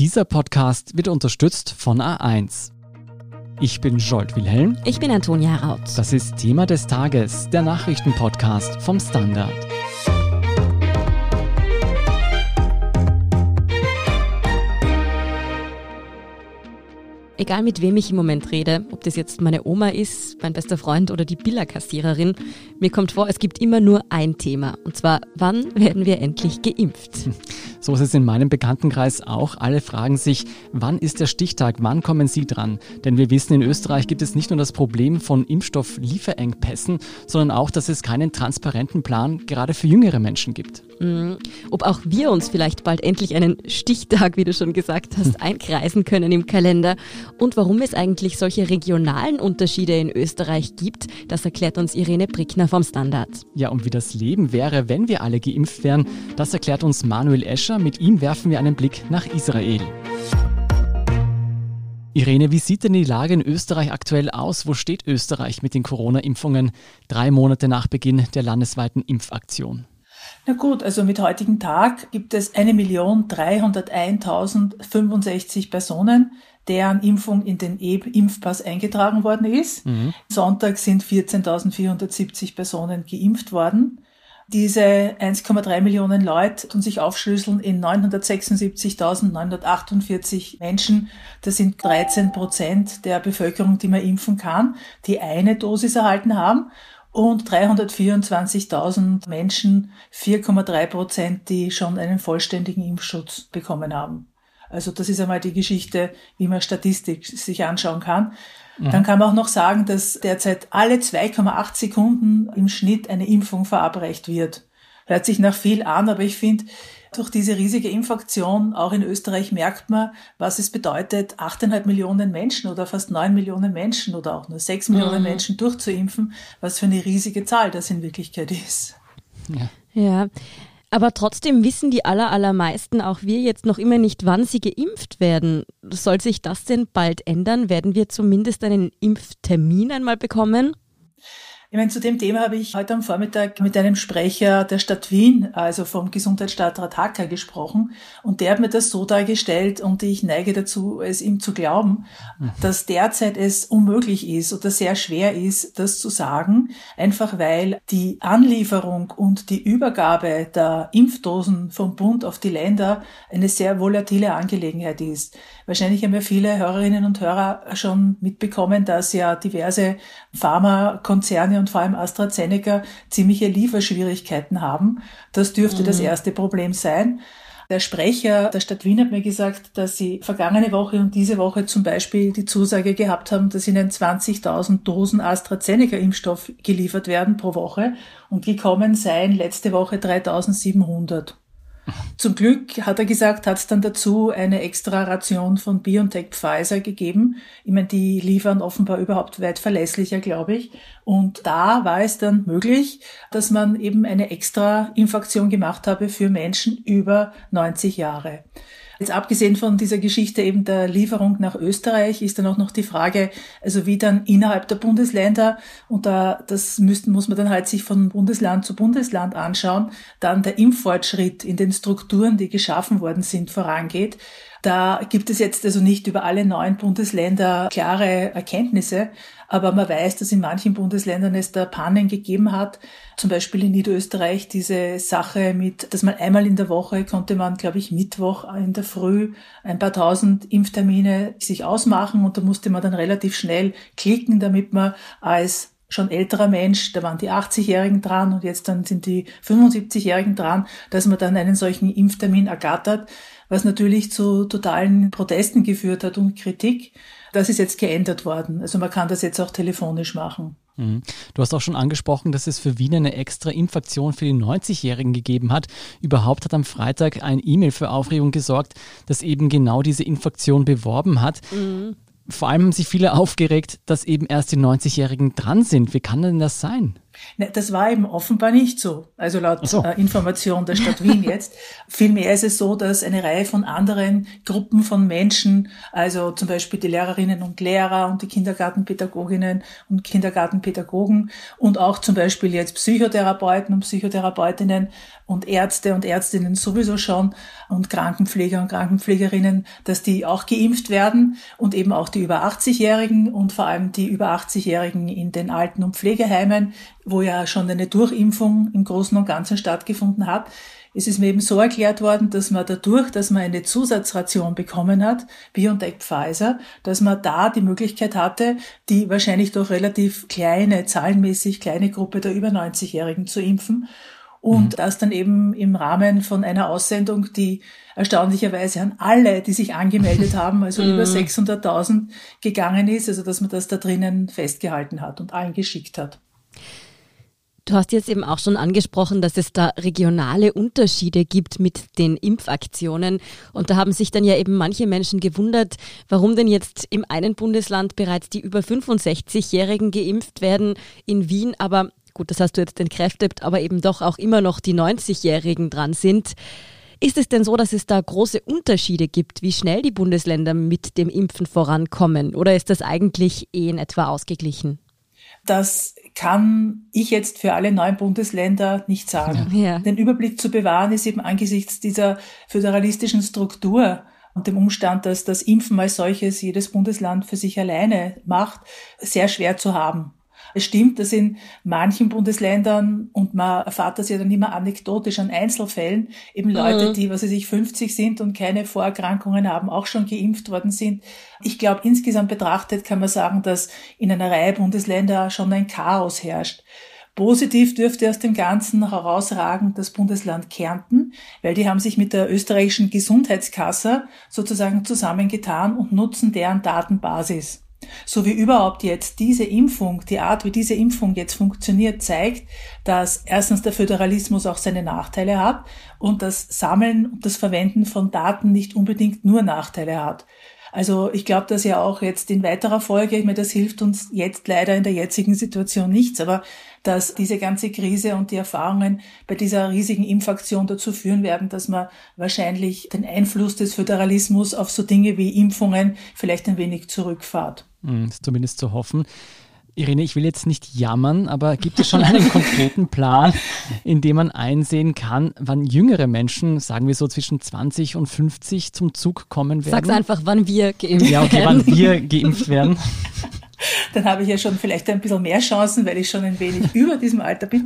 Dieser Podcast wird unterstützt von A1. Ich bin Jolt Wilhelm. Ich bin Antonia Raut. Das ist Thema des Tages, der Nachrichtenpodcast vom Standard. Egal mit wem ich im Moment rede, ob das jetzt meine Oma ist, mein bester Freund oder die Billerkassiererin, mir kommt vor, es gibt immer nur ein Thema. Und zwar, wann werden wir endlich geimpft? So ist es in meinem Bekanntenkreis auch. Alle fragen sich, wann ist der Stichtag, wann kommen Sie dran? Denn wir wissen, in Österreich gibt es nicht nur das Problem von Impfstofflieferengpässen, sondern auch, dass es keinen transparenten Plan gerade für jüngere Menschen gibt. Mhm. Ob auch wir uns vielleicht bald endlich einen Stichtag, wie du schon gesagt hast, einkreisen können im Kalender und warum es eigentlich solche regionalen Unterschiede in Österreich gibt, das erklärt uns Irene Brickner vom Standard. Ja, und wie das Leben wäre, wenn wir alle geimpft wären, das erklärt uns Manuel Escher. Mit ihm werfen wir einen Blick nach Israel. Irene, wie sieht denn die Lage in Österreich aktuell aus? Wo steht Österreich mit den Corona-Impfungen drei Monate nach Beginn der landesweiten Impfaktion? Na gut, also mit heutigen Tag gibt es 1.301.065 Personen, deren Impfung in den E-Impfpass eingetragen worden ist. Mhm. Sonntag sind 14.470 Personen geimpft worden. Diese 1,3 Millionen Leute tun sich aufschlüsseln in 976.948 Menschen. Das sind 13 Prozent der Bevölkerung, die man impfen kann, die eine Dosis erhalten haben und 324.000 Menschen, 4,3 Prozent, die schon einen vollständigen Impfschutz bekommen haben. Also das ist einmal die Geschichte, wie man Statistik sich anschauen kann. Mhm. Dann kann man auch noch sagen, dass derzeit alle 2,8 Sekunden im Schnitt eine Impfung verabreicht wird. Hört sich nach viel an, aber ich finde, durch diese riesige Impfaktion, auch in Österreich, merkt man, was es bedeutet, 8,5 Millionen Menschen oder fast 9 Millionen Menschen oder auch nur 6 Millionen mhm. Menschen durchzuimpfen, was für eine riesige Zahl das in Wirklichkeit ist. Ja. ja. Aber trotzdem wissen die aller, allermeisten, auch wir jetzt noch immer nicht, wann sie geimpft werden. Soll sich das denn bald ändern? Werden wir zumindest einen Impftermin einmal bekommen? Ich meine, zu dem Thema habe ich heute am Vormittag mit einem Sprecher der Stadt Wien, also vom Gesundheitsstadtrat Hacker, gesprochen. Und der hat mir das so dargestellt und ich neige dazu, es ihm zu glauben, mhm. dass derzeit es unmöglich ist oder sehr schwer ist, das zu sagen, einfach weil die Anlieferung und die Übergabe der Impfdosen vom Bund auf die Länder eine sehr volatile Angelegenheit ist. Wahrscheinlich haben ja viele Hörerinnen und Hörer schon mitbekommen, dass ja diverse Pharmakonzerne und vor allem AstraZeneca ziemliche Lieferschwierigkeiten haben. Das dürfte mhm. das erste Problem sein. Der Sprecher der Stadt Wien hat mir gesagt, dass sie vergangene Woche und diese Woche zum Beispiel die Zusage gehabt haben, dass ihnen 20.000 Dosen AstraZeneca-Impfstoff geliefert werden pro Woche und gekommen seien letzte Woche 3.700. Zum Glück, hat er gesagt, hat es dann dazu eine extra Ration von BioNTech Pfizer gegeben. Ich meine, die liefern offenbar überhaupt weit verlässlicher, glaube ich. Und da war es dann möglich, dass man eben eine extra Infektion gemacht habe für Menschen über 90 Jahre. Jetzt abgesehen von dieser Geschichte eben der Lieferung nach Österreich ist dann auch noch die Frage, also wie dann innerhalb der Bundesländer, und da, das müssten, muss man dann halt sich von Bundesland zu Bundesland anschauen, dann der Impffortschritt in den Strukturen, die geschaffen worden sind, vorangeht. Da gibt es jetzt also nicht über alle neun Bundesländer klare Erkenntnisse, aber man weiß, dass in manchen Bundesländern es da Pannen gegeben hat. Zum Beispiel in Niederösterreich diese Sache mit, dass man einmal in der Woche konnte man, glaube ich, Mittwoch in der Früh ein paar tausend Impftermine sich ausmachen und da musste man dann relativ schnell klicken, damit man als schon älterer Mensch, da waren die 80-Jährigen dran und jetzt dann sind die 75-Jährigen dran, dass man dann einen solchen Impftermin ergattert, was natürlich zu totalen Protesten geführt hat und Kritik. Das ist jetzt geändert worden. Also man kann das jetzt auch telefonisch machen. Mhm. Du hast auch schon angesprochen, dass es für Wien eine extra Infektion für die 90-Jährigen gegeben hat. Überhaupt hat am Freitag ein E-Mail für Aufregung gesorgt, das eben genau diese Infektion beworben hat. Mhm vor allem haben sich viele aufgeregt, dass eben erst die 90-Jährigen dran sind. Wie kann denn das sein? Ne, das war eben offenbar nicht so. Also laut so. äh, Information der Stadt Wien jetzt. Vielmehr ist es so, dass eine Reihe von anderen Gruppen von Menschen, also zum Beispiel die Lehrerinnen und Lehrer und die Kindergartenpädagoginnen und Kindergartenpädagogen und auch zum Beispiel jetzt Psychotherapeuten und Psychotherapeutinnen und Ärzte und Ärztinnen sowieso schon und Krankenpfleger und Krankenpflegerinnen, dass die auch geimpft werden und eben auch die über 80-Jährigen und vor allem die über 80-Jährigen in den Alten- und Pflegeheimen, wo ja schon eine Durchimpfung im Großen und Ganzen stattgefunden hat. Es ist mir eben so erklärt worden, dass man dadurch, dass man eine Zusatzration bekommen hat, BioNTech Pfizer, dass man da die Möglichkeit hatte, die wahrscheinlich doch relativ kleine, zahlenmäßig kleine Gruppe der über 90-Jährigen zu impfen und mhm. das dann eben im Rahmen von einer Aussendung, die erstaunlicherweise an alle, die sich angemeldet haben, also mhm. über 600.000 gegangen ist, also dass man das da drinnen festgehalten hat und allen geschickt hat. Du hast jetzt eben auch schon angesprochen, dass es da regionale Unterschiede gibt mit den Impfaktionen. Und da haben sich dann ja eben manche Menschen gewundert, warum denn jetzt im einen Bundesland bereits die über 65-Jährigen geimpft werden, in Wien aber gut, das hast du jetzt entkräftet, aber eben doch auch immer noch die 90-Jährigen dran sind. Ist es denn so, dass es da große Unterschiede gibt, wie schnell die Bundesländer mit dem Impfen vorankommen? Oder ist das eigentlich eh in etwa ausgeglichen? Das kann ich jetzt für alle neun Bundesländer nicht sagen. Ja. Den Überblick zu bewahren ist eben angesichts dieser föderalistischen Struktur und dem Umstand, dass das Impfen als solches jedes Bundesland für sich alleine macht, sehr schwer zu haben. Es stimmt, dass in manchen Bundesländern, und man erfahrt das ja dann immer anekdotisch an Einzelfällen, eben Leute, mhm. die, was weiß ich, 50 sind und keine Vorerkrankungen haben, auch schon geimpft worden sind. Ich glaube, insgesamt betrachtet kann man sagen, dass in einer Reihe Bundesländer schon ein Chaos herrscht. Positiv dürfte aus dem Ganzen herausragen das Bundesland Kärnten, weil die haben sich mit der österreichischen Gesundheitskasse sozusagen zusammengetan und nutzen deren Datenbasis. So wie überhaupt jetzt diese Impfung, die Art, wie diese Impfung jetzt funktioniert, zeigt, dass erstens der Föderalismus auch seine Nachteile hat und das Sammeln und das Verwenden von Daten nicht unbedingt nur Nachteile hat. Also ich glaube, dass ja auch jetzt in weiterer Folge, ich meine, das hilft uns jetzt leider in der jetzigen Situation nichts, aber dass diese ganze Krise und die Erfahrungen bei dieser riesigen Impfaktion dazu führen werden, dass man wahrscheinlich den Einfluss des Föderalismus auf so Dinge wie Impfungen vielleicht ein wenig zurückfahrt. Hm, ist zumindest zu hoffen. Irene, ich will jetzt nicht jammern, aber gibt es schon einen konkreten Plan, in dem man einsehen kann, wann jüngere Menschen, sagen wir so zwischen 20 und 50, zum Zug kommen werden? Sag's einfach, wann wir geimpft werden. Ja, okay, wann wir geimpft werden. Dann habe ich ja schon vielleicht ein bisschen mehr Chancen, weil ich schon ein wenig über diesem Alter bin.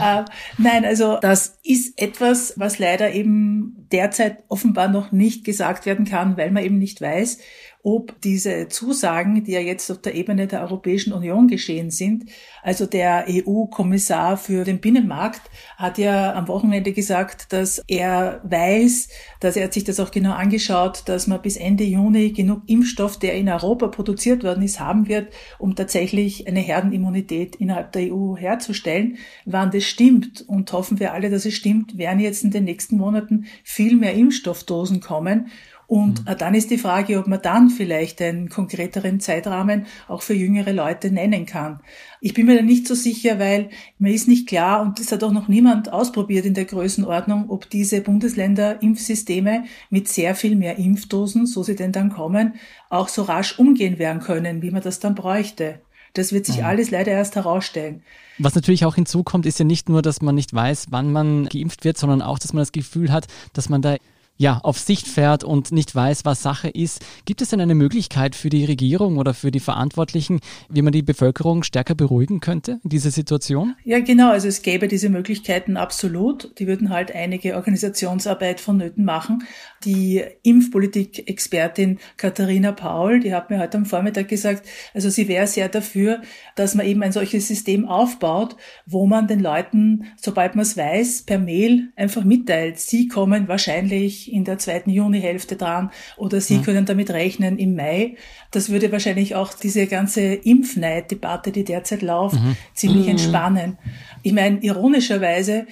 äh, nein, also das ist etwas, was leider eben derzeit offenbar noch nicht gesagt werden kann, weil man eben nicht weiß, ob diese Zusagen, die ja jetzt auf der Ebene der Europäischen Union geschehen sind, also der EU-Kommissar für den Binnenmarkt hat ja am Wochenende gesagt, dass er weiß, dass er hat sich das auch genau angeschaut, dass man bis Ende Juni genug Impfstoff, der in Europa produziert worden ist, haben wird, um tatsächlich eine Herdenimmunität innerhalb der EU herzustellen. Wann das stimmt und hoffen wir alle, dass es stimmt, werden jetzt in den nächsten Monaten viel mehr Impfstoffdosen kommen. Und mhm. dann ist die Frage, ob man dann vielleicht einen konkreteren Zeitrahmen auch für jüngere Leute nennen kann. Ich bin mir da nicht so sicher, weil mir ist nicht klar und das hat auch noch niemand ausprobiert in der Größenordnung, ob diese Bundesländer Impfsysteme mit sehr viel mehr Impfdosen, so sie denn dann kommen, auch so rasch umgehen werden können, wie man das dann bräuchte. Das wird sich mhm. alles leider erst herausstellen. Was natürlich auch hinzukommt, ist ja nicht nur, dass man nicht weiß, wann man geimpft wird, sondern auch, dass man das Gefühl hat, dass man da ja, auf Sicht fährt und nicht weiß, was Sache ist. Gibt es denn eine Möglichkeit für die Regierung oder für die Verantwortlichen, wie man die Bevölkerung stärker beruhigen könnte in dieser Situation? Ja, genau. Also es gäbe diese Möglichkeiten absolut. Die würden halt einige Organisationsarbeit vonnöten machen. Die Impfpolitik-Expertin Katharina Paul, die hat mir heute am Vormittag gesagt, also sie wäre sehr dafür, dass man eben ein solches System aufbaut, wo man den Leuten, sobald man es weiß, per Mail einfach mitteilt, sie kommen wahrscheinlich in der zweiten Junihälfte dran oder Sie ja. können damit rechnen im Mai. Das würde wahrscheinlich auch diese ganze Impfneid-Debatte, die derzeit läuft, mhm. ziemlich mhm. entspannen. Ich meine, ironischerweise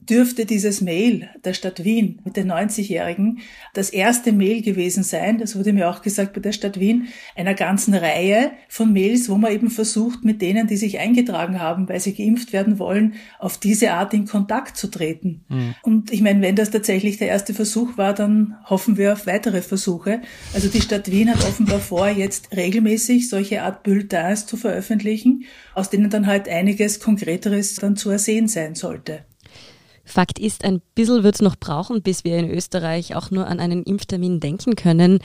dürfte dieses Mail der Stadt Wien mit den 90-Jährigen das erste Mail gewesen sein, das wurde mir auch gesagt bei der Stadt Wien, einer ganzen Reihe von Mails, wo man eben versucht, mit denen, die sich eingetragen haben, weil sie geimpft werden wollen, auf diese Art in Kontakt zu treten. Mhm. Und ich meine, wenn das tatsächlich der erste Versuch war, dann hoffen wir auf weitere Versuche. Also die Stadt Wien hat offenbar vor, jetzt regelmäßig solche Art Bulletins zu veröffentlichen, aus denen dann halt einiges Konkreteres dann zu ersehen sein sollte. Fakt ist, ein bisschen wird es noch brauchen, bis wir in Österreich auch nur an einen Impftermin denken können.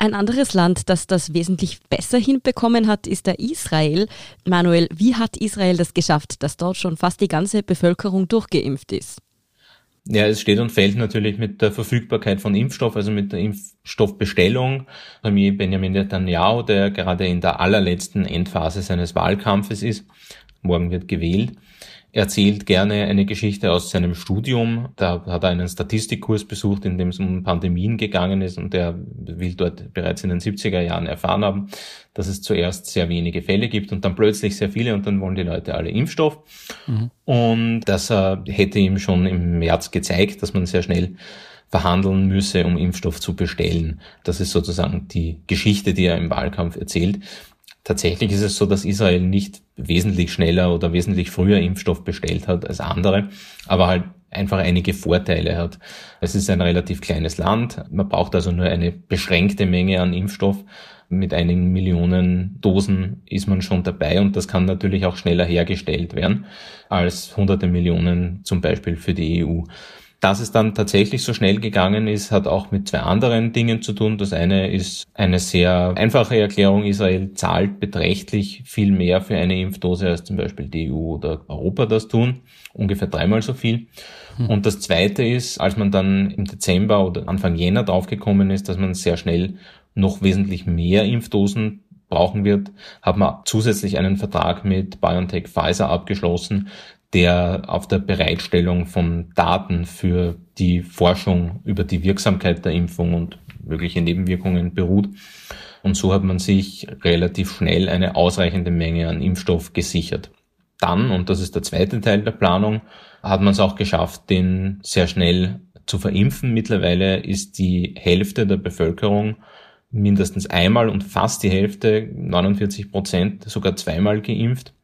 Ein anderes Land, das das wesentlich besser hinbekommen hat, ist der Israel. Manuel, wie hat Israel das geschafft, dass dort schon fast die ganze Bevölkerung durchgeimpft ist? Ja, es steht und fällt natürlich mit der Verfügbarkeit von Impfstoff, also mit der Impfstoffbestellung. Premier Benjamin Netanyahu, der gerade in der allerletzten Endphase seines Wahlkampfes ist, morgen wird gewählt, erzählt gerne eine Geschichte aus seinem Studium. Da hat er einen Statistikkurs besucht, in dem es um Pandemien gegangen ist und er will dort bereits in den 70er Jahren erfahren haben, dass es zuerst sehr wenige Fälle gibt und dann plötzlich sehr viele und dann wollen die Leute alle Impfstoff. Mhm. Und das hätte ihm schon im März gezeigt, dass man sehr schnell verhandeln müsse, um Impfstoff zu bestellen. Das ist sozusagen die Geschichte, die er im Wahlkampf erzählt. Tatsächlich ist es so, dass Israel nicht wesentlich schneller oder wesentlich früher Impfstoff bestellt hat als andere, aber halt einfach einige Vorteile hat. Es ist ein relativ kleines Land, man braucht also nur eine beschränkte Menge an Impfstoff. Mit einigen Millionen Dosen ist man schon dabei und das kann natürlich auch schneller hergestellt werden als hunderte Millionen zum Beispiel für die EU. Dass es dann tatsächlich so schnell gegangen ist, hat auch mit zwei anderen Dingen zu tun. Das eine ist eine sehr einfache Erklärung. Israel zahlt beträchtlich viel mehr für eine Impfdose, als zum Beispiel die EU oder Europa das tun. Ungefähr dreimal so viel. Hm. Und das zweite ist, als man dann im Dezember oder Anfang Jänner draufgekommen ist, dass man sehr schnell noch wesentlich mehr Impfdosen brauchen wird, hat man zusätzlich einen Vertrag mit BioNTech Pfizer abgeschlossen, der auf der Bereitstellung von Daten für die Forschung über die Wirksamkeit der Impfung und mögliche Nebenwirkungen beruht. Und so hat man sich relativ schnell eine ausreichende Menge an Impfstoff gesichert. Dann, und das ist der zweite Teil der Planung, hat man es auch geschafft, den sehr schnell zu verimpfen. Mittlerweile ist die Hälfte der Bevölkerung mindestens einmal und fast die Hälfte, 49 Prozent, sogar zweimal geimpft.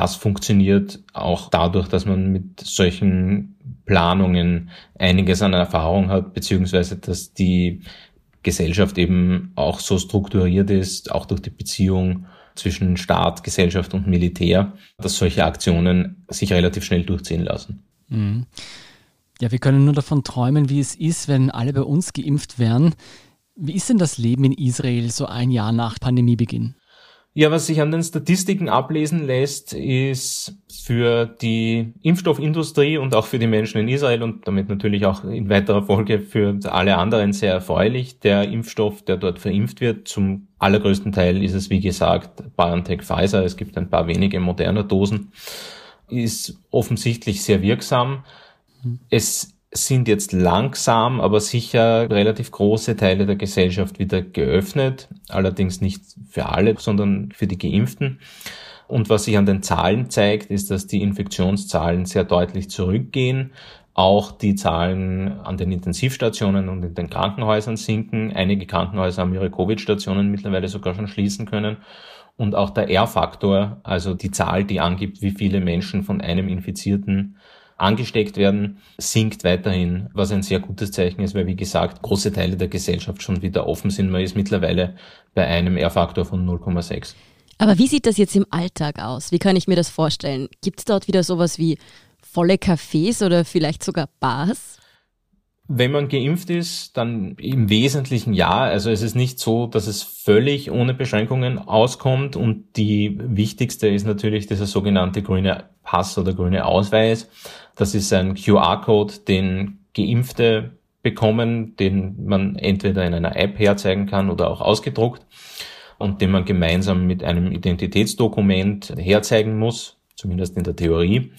Das funktioniert auch dadurch, dass man mit solchen Planungen einiges an Erfahrung hat, beziehungsweise dass die Gesellschaft eben auch so strukturiert ist, auch durch die Beziehung zwischen Staat, Gesellschaft und Militär, dass solche Aktionen sich relativ schnell durchziehen lassen. Mhm. Ja, wir können nur davon träumen, wie es ist, wenn alle bei uns geimpft wären. Wie ist denn das Leben in Israel so ein Jahr nach Pandemiebeginn? Ja, was sich an den Statistiken ablesen lässt, ist für die Impfstoffindustrie und auch für die Menschen in Israel und damit natürlich auch in weiterer Folge für alle anderen sehr erfreulich. Der Impfstoff, der dort verimpft wird, zum allergrößten Teil ist es, wie gesagt, BioNTech Pfizer. Es gibt ein paar wenige moderne Dosen, ist offensichtlich sehr wirksam. Es sind jetzt langsam, aber sicher relativ große Teile der Gesellschaft wieder geöffnet. Allerdings nicht für alle, sondern für die Geimpften. Und was sich an den Zahlen zeigt, ist, dass die Infektionszahlen sehr deutlich zurückgehen. Auch die Zahlen an den Intensivstationen und in den Krankenhäusern sinken. Einige Krankenhäuser haben ihre Covid-Stationen mittlerweile sogar schon schließen können. Und auch der R-Faktor, also die Zahl, die angibt, wie viele Menschen von einem Infizierten angesteckt werden, sinkt weiterhin, was ein sehr gutes Zeichen ist, weil wie gesagt, große Teile der Gesellschaft schon wieder offen sind. Man ist mittlerweile bei einem R-Faktor von 0,6. Aber wie sieht das jetzt im Alltag aus? Wie kann ich mir das vorstellen? Gibt es dort wieder sowas wie volle Cafés oder vielleicht sogar Bars? Wenn man geimpft ist, dann im Wesentlichen ja. Also es ist nicht so, dass es völlig ohne Beschränkungen auskommt. Und die wichtigste ist natürlich dieser sogenannte grüne Pass oder grüne Ausweis. Das ist ein QR-Code, den Geimpfte bekommen, den man entweder in einer App herzeigen kann oder auch ausgedruckt und den man gemeinsam mit einem Identitätsdokument herzeigen muss, zumindest in der Theorie,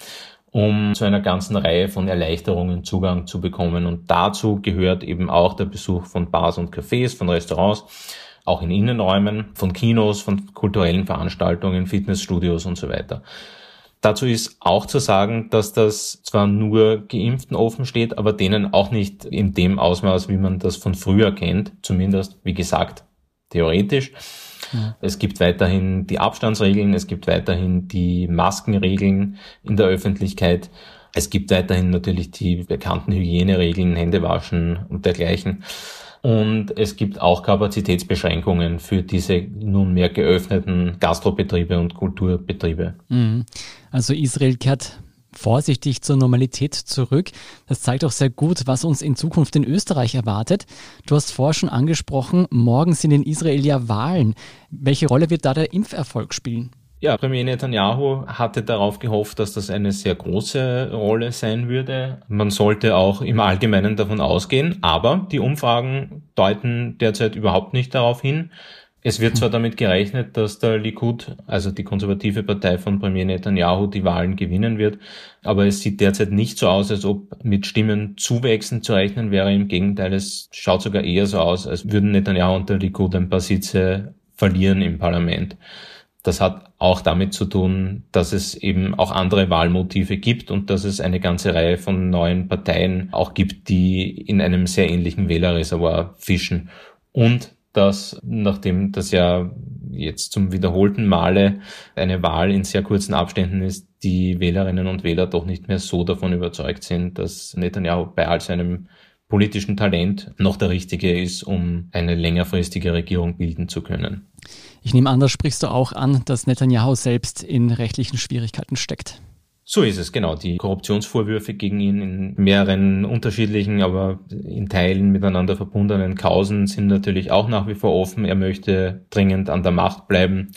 um zu einer ganzen Reihe von Erleichterungen Zugang zu bekommen. Und dazu gehört eben auch der Besuch von Bars und Cafés, von Restaurants, auch in Innenräumen, von Kinos, von kulturellen Veranstaltungen, Fitnessstudios und so weiter. Dazu ist auch zu sagen, dass das zwar nur Geimpften offen steht, aber denen auch nicht in dem Ausmaß, wie man das von früher kennt, zumindest, wie gesagt, theoretisch. Ja. Es gibt weiterhin die Abstandsregeln, es gibt weiterhin die Maskenregeln in der Öffentlichkeit. Es gibt weiterhin natürlich die bekannten Hygieneregeln, Händewaschen und dergleichen. Und es gibt auch Kapazitätsbeschränkungen für diese nunmehr geöffneten Gastrobetriebe und Kulturbetriebe. Mhm. Also Israel kehrt vorsichtig zur Normalität zurück. Das zeigt auch sehr gut, was uns in Zukunft in Österreich erwartet. Du hast vorher schon angesprochen, morgen sind in Israel ja Wahlen. Welche Rolle wird da der Impferfolg spielen? Ja, Premier Netanyahu hatte darauf gehofft, dass das eine sehr große Rolle sein würde. Man sollte auch im Allgemeinen davon ausgehen, aber die Umfragen deuten derzeit überhaupt nicht darauf hin. Es wird zwar damit gerechnet, dass der Likud, also die konservative Partei von Premier Netanyahu, die Wahlen gewinnen wird, aber es sieht derzeit nicht so aus, als ob mit Stimmenzuwächsen zu rechnen wäre. Im Gegenteil, es schaut sogar eher so aus, als würden Netanyahu und der Likud ein paar Sitze verlieren im Parlament. Das hat auch damit zu tun, dass es eben auch andere Wahlmotive gibt und dass es eine ganze Reihe von neuen Parteien auch gibt, die in einem sehr ähnlichen Wählerreservoir fischen. Und dass, nachdem das ja jetzt zum wiederholten Male eine Wahl in sehr kurzen Abständen ist, die Wählerinnen und Wähler doch nicht mehr so davon überzeugt sind, dass Netanyahu bei all seinem politischen Talent noch der Richtige ist, um eine längerfristige Regierung bilden zu können. Ich nehme an, da sprichst du auch an, dass Netanyahu selbst in rechtlichen Schwierigkeiten steckt. So ist es, genau. Die Korruptionsvorwürfe gegen ihn in mehreren unterschiedlichen, aber in Teilen miteinander verbundenen Kausen sind natürlich auch nach wie vor offen. Er möchte dringend an der Macht bleiben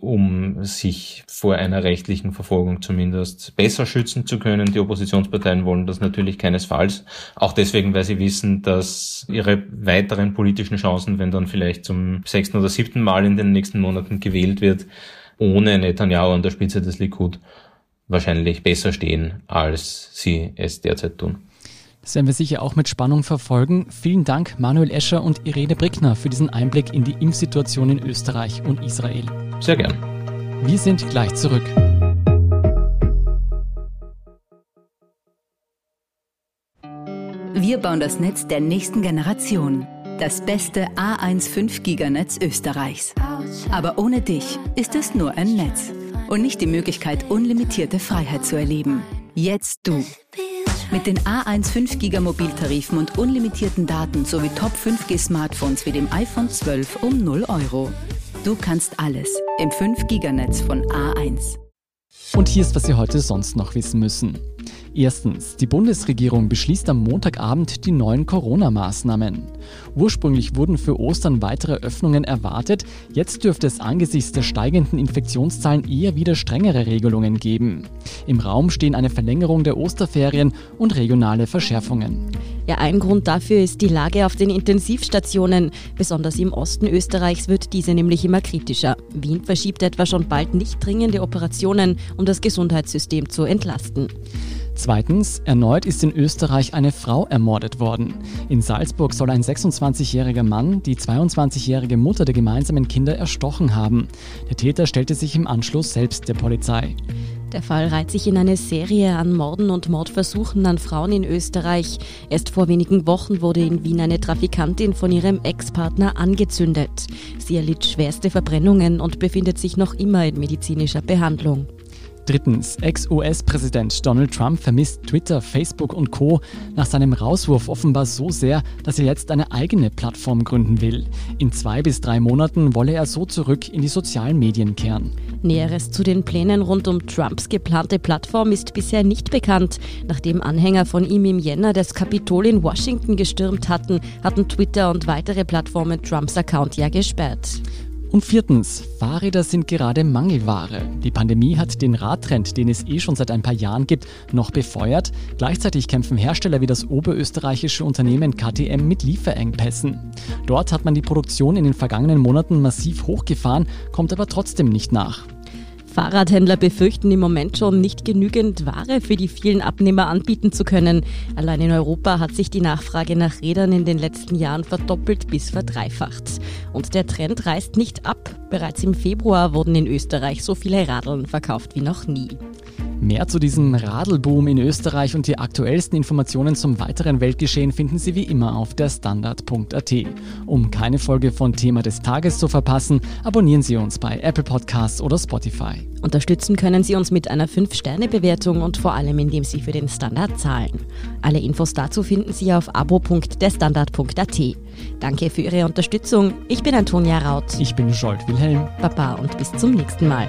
um sich vor einer rechtlichen Verfolgung zumindest besser schützen zu können. Die Oppositionsparteien wollen das natürlich keinesfalls. Auch deswegen, weil sie wissen, dass ihre weiteren politischen Chancen, wenn dann vielleicht zum sechsten oder siebten Mal in den nächsten Monaten gewählt wird, ohne Netanyahu an der Spitze des Likud wahrscheinlich besser stehen, als sie es derzeit tun. Das werden wir sicher auch mit Spannung verfolgen. Vielen Dank Manuel Escher und Irene Brickner für diesen Einblick in die Impfsituation in Österreich und Israel. Sehr gern. Wir sind gleich zurück. Wir bauen das Netz der nächsten Generation. Das beste A1 5 Giganetz Österreichs. Aber ohne dich ist es nur ein Netz und nicht die Möglichkeit, unlimitierte Freiheit zu erleben. Jetzt du. Mit den A1 5 Giga Mobiltarifen und unlimitierten Daten sowie Top 5G Smartphones wie dem iPhone 12 um 0 Euro. Du kannst alles im 5 Giganetz von A1. Und hier ist, was Sie heute sonst noch wissen müssen. Erstens, die Bundesregierung beschließt am Montagabend die neuen Corona-Maßnahmen. Ursprünglich wurden für Ostern weitere Öffnungen erwartet, jetzt dürfte es angesichts der steigenden Infektionszahlen eher wieder strengere Regelungen geben. Im Raum stehen eine Verlängerung der Osterferien und regionale Verschärfungen. Ja, ein Grund dafür ist die Lage auf den Intensivstationen. Besonders im Osten Österreichs wird diese nämlich immer kritischer. Wien verschiebt etwa schon bald nicht dringende Operationen, um das Gesundheitssystem zu entlasten. Zweitens, erneut ist in Österreich eine Frau ermordet worden. In Salzburg soll ein 26-jähriger Mann die 22-jährige Mutter der gemeinsamen Kinder erstochen haben. Der Täter stellte sich im Anschluss selbst der Polizei. Der Fall reiht sich in eine Serie an Morden und Mordversuchen an Frauen in Österreich. Erst vor wenigen Wochen wurde in Wien eine Trafikantin von ihrem Ex-Partner angezündet. Sie erlitt schwerste Verbrennungen und befindet sich noch immer in medizinischer Behandlung. Drittens, Ex-US-Präsident Donald Trump vermisst Twitter, Facebook und Co. nach seinem Rauswurf offenbar so sehr, dass er jetzt eine eigene Plattform gründen will. In zwei bis drei Monaten wolle er so zurück in die sozialen Medien kehren. Näheres zu den Plänen rund um Trumps geplante Plattform ist bisher nicht bekannt. Nachdem Anhänger von ihm im Jänner das Kapitol in Washington gestürmt hatten, hatten Twitter und weitere Plattformen Trumps Account ja gesperrt. Und viertens, Fahrräder sind gerade Mangelware. Die Pandemie hat den Radtrend, den es eh schon seit ein paar Jahren gibt, noch befeuert. Gleichzeitig kämpfen Hersteller wie das oberösterreichische Unternehmen KTM mit Lieferengpässen. Dort hat man die Produktion in den vergangenen Monaten massiv hochgefahren, kommt aber trotzdem nicht nach. Fahrradhändler befürchten im Moment schon nicht genügend Ware für die vielen Abnehmer anbieten zu können. Allein in Europa hat sich die Nachfrage nach Rädern in den letzten Jahren verdoppelt bis verdreifacht. Und der Trend reißt nicht ab. Bereits im Februar wurden in Österreich so viele Radeln verkauft wie noch nie. Mehr zu diesem Radelboom in Österreich und die aktuellsten Informationen zum weiteren Weltgeschehen finden Sie wie immer auf der Standard.at. Um keine Folge von Thema des Tages zu verpassen, abonnieren Sie uns bei Apple Podcasts oder Spotify. Unterstützen können Sie uns mit einer 5-Sterne-Bewertung und vor allem, indem Sie für den Standard zahlen. Alle Infos dazu finden Sie auf abo.derstandard.at. Danke für Ihre Unterstützung. Ich bin Antonia Raut. Ich bin Scholt Wilhelm. Baba und bis zum nächsten Mal.